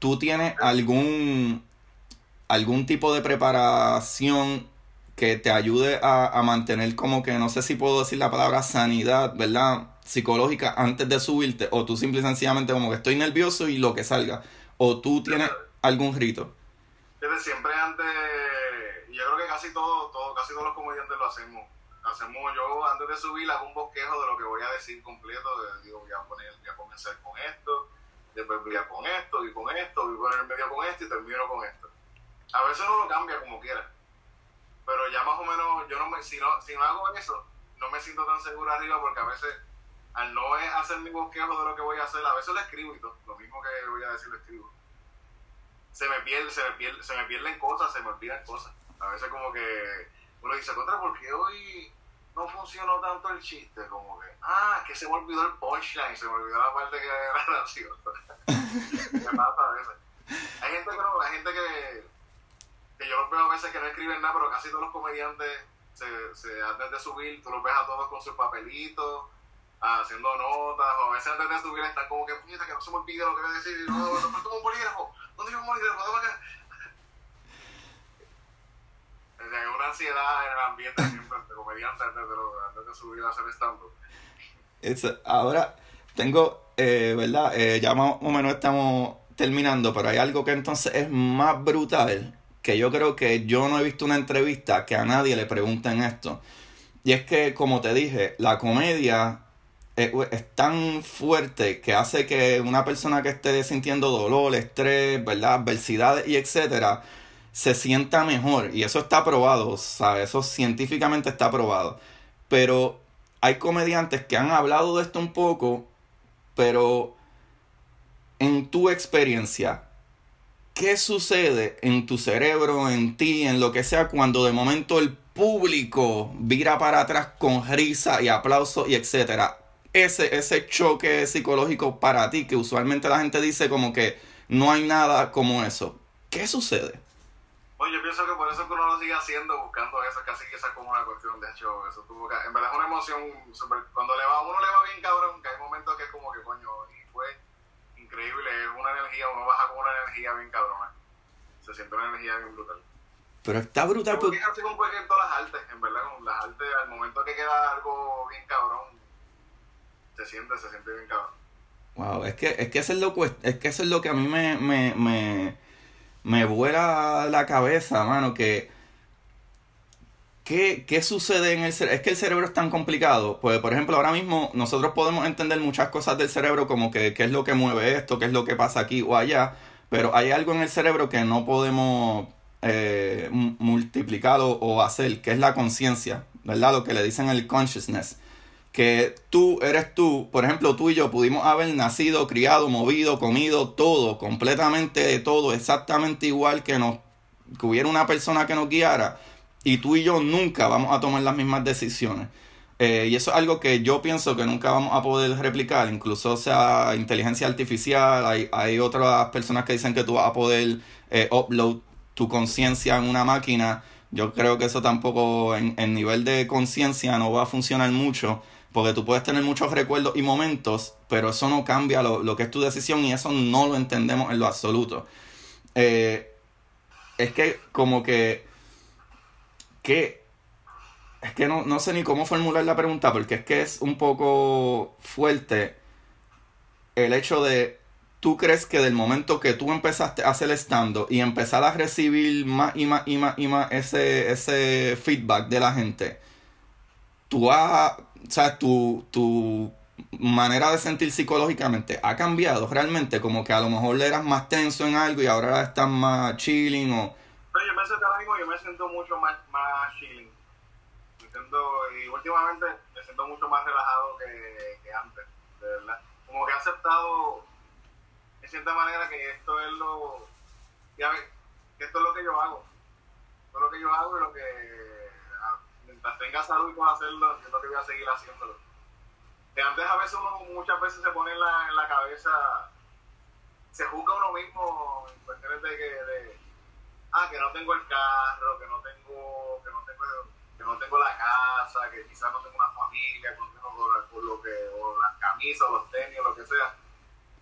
[SPEAKER 1] ¿Tú tienes algún, algún tipo de preparación que te ayude a, a mantener como que, no sé si puedo decir la palabra sanidad, ¿verdad? Psicológica antes de subirte. O tú simple y sencillamente como que estoy nervioso y lo que salga. O tú tienes algún rito?
[SPEAKER 2] Desde siempre antes, yo creo que casi todo, todo, casi todos los comediantes lo hacemos. Hacemos yo antes de subir hago un bosquejo de lo que voy a decir completo, digo voy a poner, voy a comenzar con esto, después voy a con esto, y con esto, voy a poner medio con esto y termino con esto. A veces uno lo cambia como quiera. Pero ya más o menos, yo no me, si no, si no hago eso, no me siento tan seguro arriba porque a veces al no hacer mi bosquejo de lo que voy a hacer, a veces lo escribo y todo. Lo mismo que voy a decir lo escribo se me pierde, se me pierde, se me pierden cosas, se me olvidan cosas. A veces como que uno dice, contra, ¿por qué hoy no funcionó tanto el chiste? Como que, ah, que se me olvidó el punchline, se me olvidó la parte que era graciosa. me pasa a veces. Hay gente que no, hay gente que, que yo los veo a veces que no escriben nada, pero casi todos los comediantes se, se antes de subir, tú los ves a todos con sus papelitos, haciendo notas, o a veces antes de subir están como que, puñeta, que no se me olvide lo que voy a decir, no, no, no, no, un bolígrafo, ¿Dónde iba a morir? acá? Hay una ansiedad en el ambiente siempre entre comediantes antes de, de subir a hacer stand-up.
[SPEAKER 1] Ahora tengo, eh, ¿verdad? Eh, ya más o menos estamos terminando, pero hay algo que entonces es más brutal, que yo creo que yo no he visto una entrevista que a nadie le pregunten esto. Y es que, como te dije, la comedia es, tan fuerte que hace que una persona que esté sintiendo dolor, estrés, ¿verdad? adversidades y etcétera, se sienta mejor. Y eso está probado, ¿sabes? Eso científicamente está probado. Pero hay comediantes que han hablado de esto un poco, pero en tu experiencia, ¿qué sucede en tu cerebro, en ti, en lo que sea, cuando de momento el público vira para atrás con risa y aplauso y etcétera. Ese, ese choque psicológico para ti, que usualmente la gente dice como que no hay nada como eso. ¿Qué sucede?
[SPEAKER 2] Bueno, yo pienso que por eso que uno lo sigue haciendo, buscando eso, casi que esa es como una cuestión de hecho, eso tuvo que, en verdad es una emoción, super, cuando le va, uno le va bien cabrón, que hay momentos que es como que coño, y fue increíble, es una energía, uno baja con una energía bien cabrona, se siente una energía bien brutal.
[SPEAKER 1] Pero está brutal.
[SPEAKER 2] Porque es así con cualquier todas las artes, en verdad, con las artes, al momento que queda algo bien cabrón, se siente, se siente bien cabrón.
[SPEAKER 1] Wow, es que, es que eso es lo, es que eso es lo que a mí me, me, me me vuela la cabeza, mano, que... ¿Qué, ¿Qué, sucede en el cerebro? Es que el cerebro es tan complicado. Pues, por ejemplo, ahora mismo nosotros podemos entender muchas cosas del cerebro, como que qué es lo que mueve esto, qué es lo que pasa aquí o allá, pero hay algo en el cerebro que no podemos eh, multiplicar o hacer, que es la conciencia, ¿verdad? Lo que le dicen el consciousness que tú eres tú, por ejemplo, tú y yo pudimos haber nacido, criado, movido, comido, todo, completamente de todo, exactamente igual que nos hubiera una persona que nos guiara y tú y yo nunca vamos a tomar las mismas decisiones. Eh, y eso es algo que yo pienso que nunca vamos a poder replicar, incluso sea inteligencia artificial, hay, hay otras personas que dicen que tú vas a poder eh, upload tu conciencia en una máquina. Yo creo que eso tampoco en, en nivel de conciencia no va a funcionar mucho. Porque tú puedes tener muchos recuerdos y momentos, pero eso no cambia lo, que es tu decisión y eso no lo entendemos en lo absoluto. Eh, es que como que... que es que no, no sé ni cómo formular la pregunta porque es que es un poco fuerte el hecho de tú crees que del momento que tú empezaste a hacer estando y empezar a recibir más y más y más y más ese, ese feedback de la gente, tú has, o sea, tu, tu manera de sentir psicológicamente ha cambiado realmente, como que a lo mejor eras más tenso en algo y ahora estás más chilling o...
[SPEAKER 2] No, yo me siento ahora mismo, yo me siento mucho más, más chilling. Me siento, y últimamente me siento mucho más relajado que, que antes, de verdad. Como que he aceptado, de cierta manera, que esto es lo... Ya que esto es lo que yo hago. Esto es lo que yo hago y lo que mientras tenga salud y pueda hacerlo, entiendo que voy a seguir haciéndolo. Que antes a veces uno muchas veces se pone en la, en la cabeza, se juzga uno mismo en cuestiones de que, de, ah, que no tengo el carro, que no tengo, que no tengo, que no tengo la casa, que quizás no tengo una familia, que no tengo lo que, o las camisas, o los tenis, o lo que sea.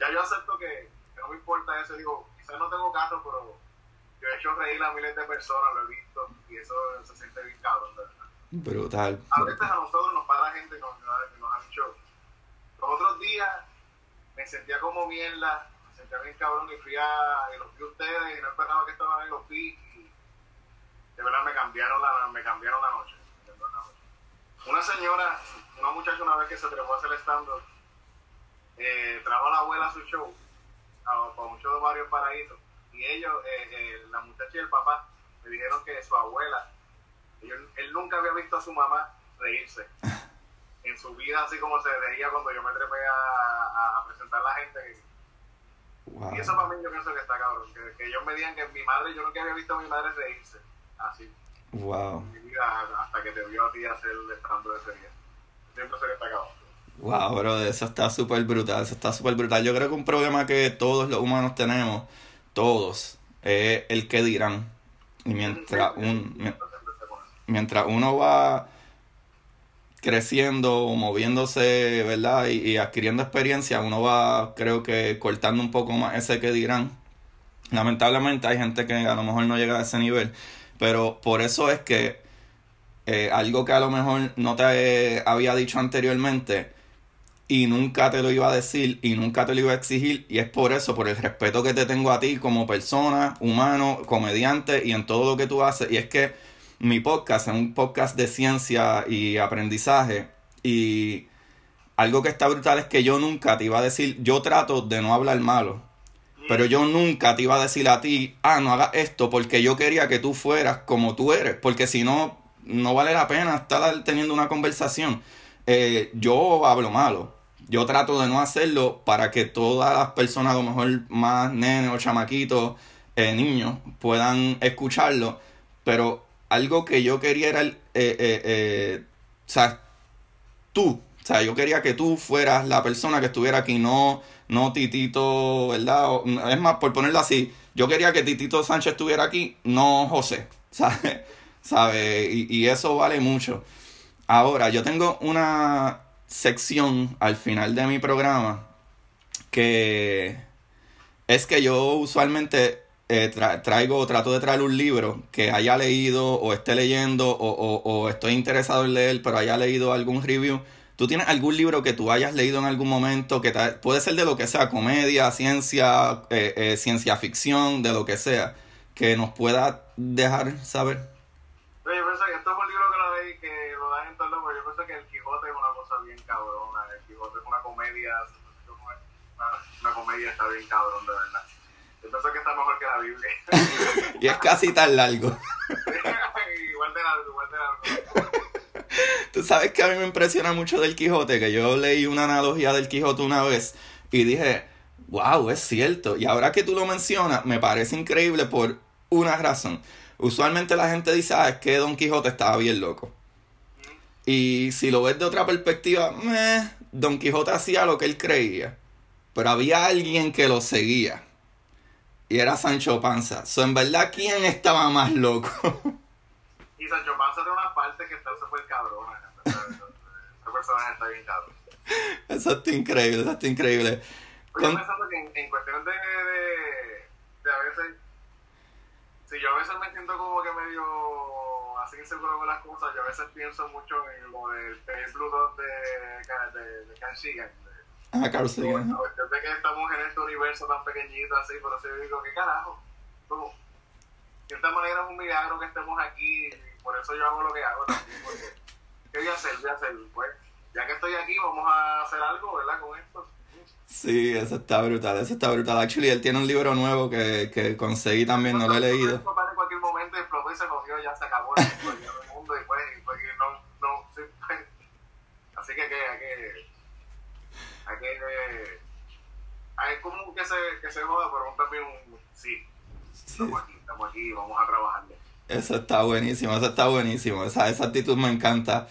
[SPEAKER 2] Ya yo acepto que, que no me importa eso, digo, quizás no tengo carro, pero yo he hecho reír a miles de personas, lo he visto, y eso se siente bien cabrón, ¿verdad?
[SPEAKER 1] Brutal.
[SPEAKER 2] A veces a nosotros nos para gente que nos, ha dicho, los otros días me sentía como mierda, me sentía bien cabrón y fui a, y los vi ustedes y no esperaba que estaban ahí, los vi y de verdad me cambiaron la, me cambiaron la noche. Una señora, una muchacha una vez que se trepó a hacer stand eh, trajo a la abuela a su show, a, a un show de Mario Paraíso, y ellos, eh, eh, la muchacha y el papá, me dijeron que su abuela él, nunca había visto a su mamá reírse. En su vida, así como se reía cuando yo me trepé a, presentar a la gente. Y eso para mí yo pienso que está cabrón. Que, ellos me digan que mi madre, yo nunca había visto a mi madre reírse. Así.
[SPEAKER 1] Wow.
[SPEAKER 2] hasta que te vio a ti hacer el estrando de ese día. Siempre sé que está cabrón.
[SPEAKER 1] Wow, bro, eso está súper brutal, eso está súper brutal. Yo creo que un problema que todos los humanos tenemos, todos, es el que dirán. Y mientras un mientras uno va creciendo, moviéndose, ¿verdad? Y, adquiriendo experiencia, uno va, creo que, cortando un poco más ese que dirán. Lamentablemente hay gente que a lo mejor no llega a ese nivel, pero por eso es que eh, algo que a lo mejor no te había dicho anteriormente y nunca te lo iba a decir y nunca te lo iba a exigir y es por eso, por el respeto que te tengo a ti como persona, humano, comediante y en todo lo que tú haces y es que mi podcast es un podcast de ciencia y aprendizaje. Y algo que está brutal es que yo nunca te iba a decir, yo trato de no hablar malo. Pero yo nunca te iba a decir a ti, ah, no hagas esto, porque yo quería que tú fueras como tú eres, porque si no, no vale la pena estar teniendo una conversación. Eh, yo hablo malo, yo trato de no hacerlo para que todas las personas, a lo mejor más nenes o chamaquitos, eh, niños, puedan escucharlo, pero algo que yo quería era, eh, eh, eh, o sea, tú, o sea, yo quería que tú fueras la persona que estuviera aquí, no, no Titito, ¿verdad? es más, por ponerlo así, yo quería que Titito Sánchez estuviera aquí, no José, ¿sabes? ¿Sabe? Y, y eso vale mucho. Ahora, yo tengo una sección al final de mi programa que es que yo usualmente eh, traigo o trato de traer un libro que haya leído o esté leyendo o, o, o, estoy interesado en leer, pero haya leído algún review. ¿Tú tienes algún libro que tú hayas leído en algún momento que puede ser de lo que sea, comedia, ciencia, eh, eh, ciencia ficción, de lo que sea, que nos pueda dejar saber?
[SPEAKER 2] Oye, yo que esto es un libro que lo leí, que lo dan en todo el yo pienso que El Quijote es una cosa bien cabrona. El Quijote es una comedia, una, una comedia está bien cabrón, de verdad. Yo pienso que está mejor que la Biblia.
[SPEAKER 1] y es casi tan largo.
[SPEAKER 2] igual de largo, igual de largo.
[SPEAKER 1] Tú sabes que a mí me impresiona mucho del Quijote, que yo leí una analogía del Quijote una vez y dije, wow, es cierto. Y ahora que tú lo mencionas, me parece increíble por una razón. Usualmente la gente dice, ah, es que Don Quijote estaba bien loco. Y si lo ves de otra perspectiva, meh, Don Quijote hacía lo que él creía. Pero había alguien que lo seguía. Y era Sancho Panza. So, en verdad, ¿quién estaba más loco?
[SPEAKER 2] y Sancho Panza tiene una parte que está súper cabrona. Esa persona está bien cabrón.
[SPEAKER 1] Eso está increíble, eso está increíble.
[SPEAKER 2] Yo pensando que en, en cuestiones de, de, de, a veces, si yo a veces me siento como que medio así inseguro con las cosas, yo a veces pienso mucho en lo del Bluetooth de, de, de Ken Shigan
[SPEAKER 1] Ah, Carl Sagan.
[SPEAKER 2] Cuestión de que estamos en este universo tan pequeñito así, pero yo digo, ¿qué carajo? Como, de cierta manera es un milagro que estemos aquí y por eso yo hago lo que hago también, porque ¿qué voy a hacer? Voy a hacer, pues, ya que estoy aquí, vamos a hacer algo, ¿verdad? Con esto.
[SPEAKER 1] Sí, eso está brutal, eso está brutal. Actually, él tiene un libro nuevo que, que conseguí también, no lo he leído.
[SPEAKER 2] En cualquier momento explotó y se cogió, ya se acabó el mundo y pues, pues no, no, sí, pues. Así que, que que hay que hay como que se, que se joda, pero también un sí, estamos aquí, estamos aquí, vamos a trabajar.
[SPEAKER 1] Eso está buenísimo, eso está buenísimo, esa, esa actitud me encanta.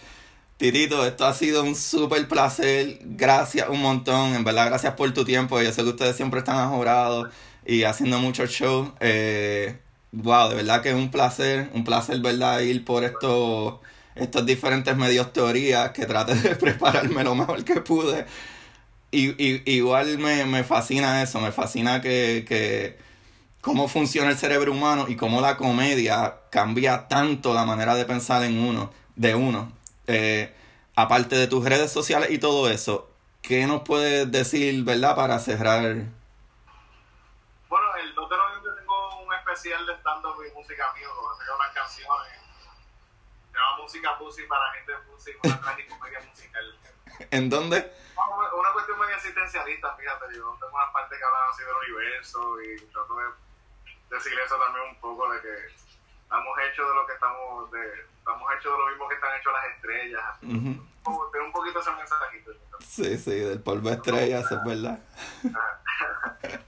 [SPEAKER 1] Titito, esto ha sido un súper placer, gracias un montón, en verdad gracias por tu tiempo, yo sé que ustedes siempre están ajorados y haciendo muchos shows. Eh, wow, de verdad que es un placer, un placer, ¿verdad? Ir por estos, estos diferentes medios teorías que trate de prepararme lo mejor que pude y, y, igual me, me, fascina eso, me fascina que, que cómo funciona el cerebro humano y cómo la comedia cambia tanto la manera de pensar en uno, de uno. Eh, aparte de tus redes sociales y todo eso, ¿qué nos puedes decir, verdad, para cerrar?
[SPEAKER 2] Bueno, el 2 de noviembre tengo un especial de stand-up y música mío, tengo unas canciones. Se llama Música Pussy para gente pussy, una tragicomedia musical.
[SPEAKER 1] ¿En dónde?
[SPEAKER 2] una cuestión medio asistencialista, fíjate, yo tengo una parte que hablan así del universo y trato de decir eso también un poco de que estamos hechos de lo que estamos, de, estamos hechos de lo mismo que están hechos las estrellas. Uh Tengo un poquito ese mensajito.
[SPEAKER 1] Sí, sí, del polvo de estrellas, es verdad.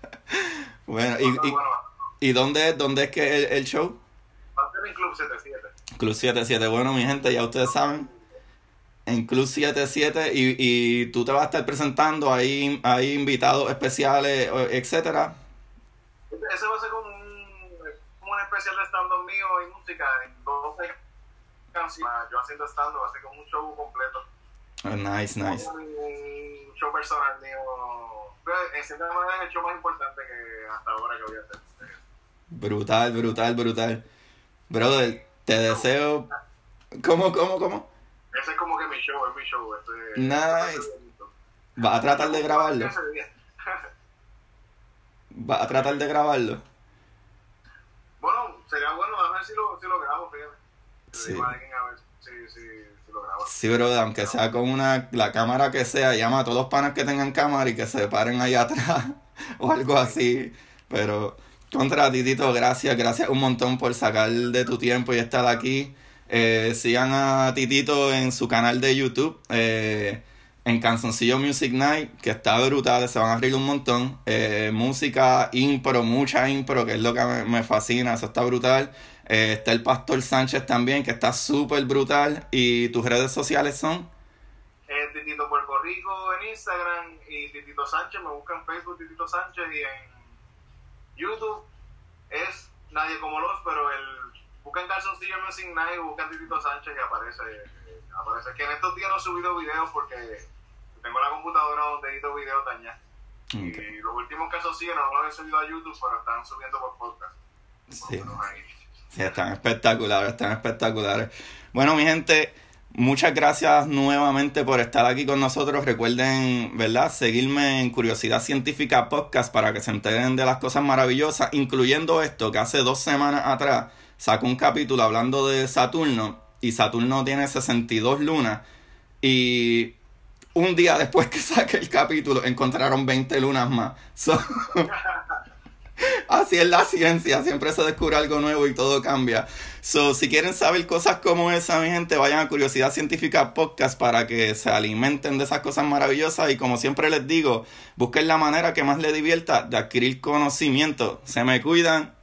[SPEAKER 1] bueno, y, y, ¿y dónde, dónde es que el, el show?
[SPEAKER 2] Va a ser en Club 77.
[SPEAKER 1] Club 77, bueno, mi gente, ya ustedes saben en Club 77 y, y tú te vas a estar presentando, hay, hay invitados especiales, etcétera.
[SPEAKER 2] Ese va a ser como un, como un especial de stand-up mío y música en 12 canciones. Yo haciendo stand-up, así como un show completo.
[SPEAKER 1] Oh, nice, nice.
[SPEAKER 2] Un, show personal mío. En cierta manera es el show más importante que hasta ahora que voy a hacer.
[SPEAKER 1] Brutal, brutal, brutal. Brother, te deseo... ¿Cómo, cómo, cómo?
[SPEAKER 2] Ese es como que mi show, es mi show. Este,
[SPEAKER 1] nice. ¿Va a tratar de grabarlo? ¿Va a tratar de grabarlo?
[SPEAKER 2] Bueno, sería bueno, a ver si lo, si lo grabo, fíjate. Sí. a ver si, si, si lo grabo.
[SPEAKER 1] Sí, bro, aunque sea con una, la cámara que sea, llama a todos los panas que tengan cámara y que se paren ahí atrás o algo así. Pero, contra Titito, gracias, gracias un montón por sacar de tu tiempo y estar aquí. Eh, sigan a Titito en su canal de YouTube. Eh, en Canzoncillo Music Night, que está brutal, se van a reír un montón. Eh, música, impro, mucha impro, que es lo que me, fascina, eso está brutal. Eh, está el Pastor Sánchez también, que está súper brutal. ¿Y tus redes sociales son?
[SPEAKER 2] Eh, Titito Puerto Rico en Instagram y Titito Sánchez, me buscan en Facebook Titito Sánchez y en YouTube es Nadie Como Los, pero el buscan Calzoncillo Music Night, buscan Titito Sánchez y aparece, aparece. Que en estos días no he subido videos porque tengo la computadora donde edito videos dañados. Y los últimos casos no los he subido a YouTube, pero están subiendo por podcast. Sí.
[SPEAKER 1] sí, están espectaculares, están espectaculares. Bueno, mi gente, muchas gracias nuevamente por estar aquí con nosotros. Recuerden, ¿verdad? Seguirme en Curiosidad Científica Podcast para que se enteren de las cosas maravillosas, incluyendo esto que hace dos semanas atrás sacó un capítulo hablando de Saturno y Saturno tiene 62 lunas y un día después que saque el capítulo, encontraron 20 lunas más. así es la ciencia, siempre se descubre algo nuevo y todo cambia. So, si quieren saber cosas como esa, mi gente, vayan a Curiosidad Científica Podcast para que se alimenten de esas cosas maravillosas. Y como siempre les digo, busquen la manera que más les divierta de adquirir conocimiento. Se me cuidan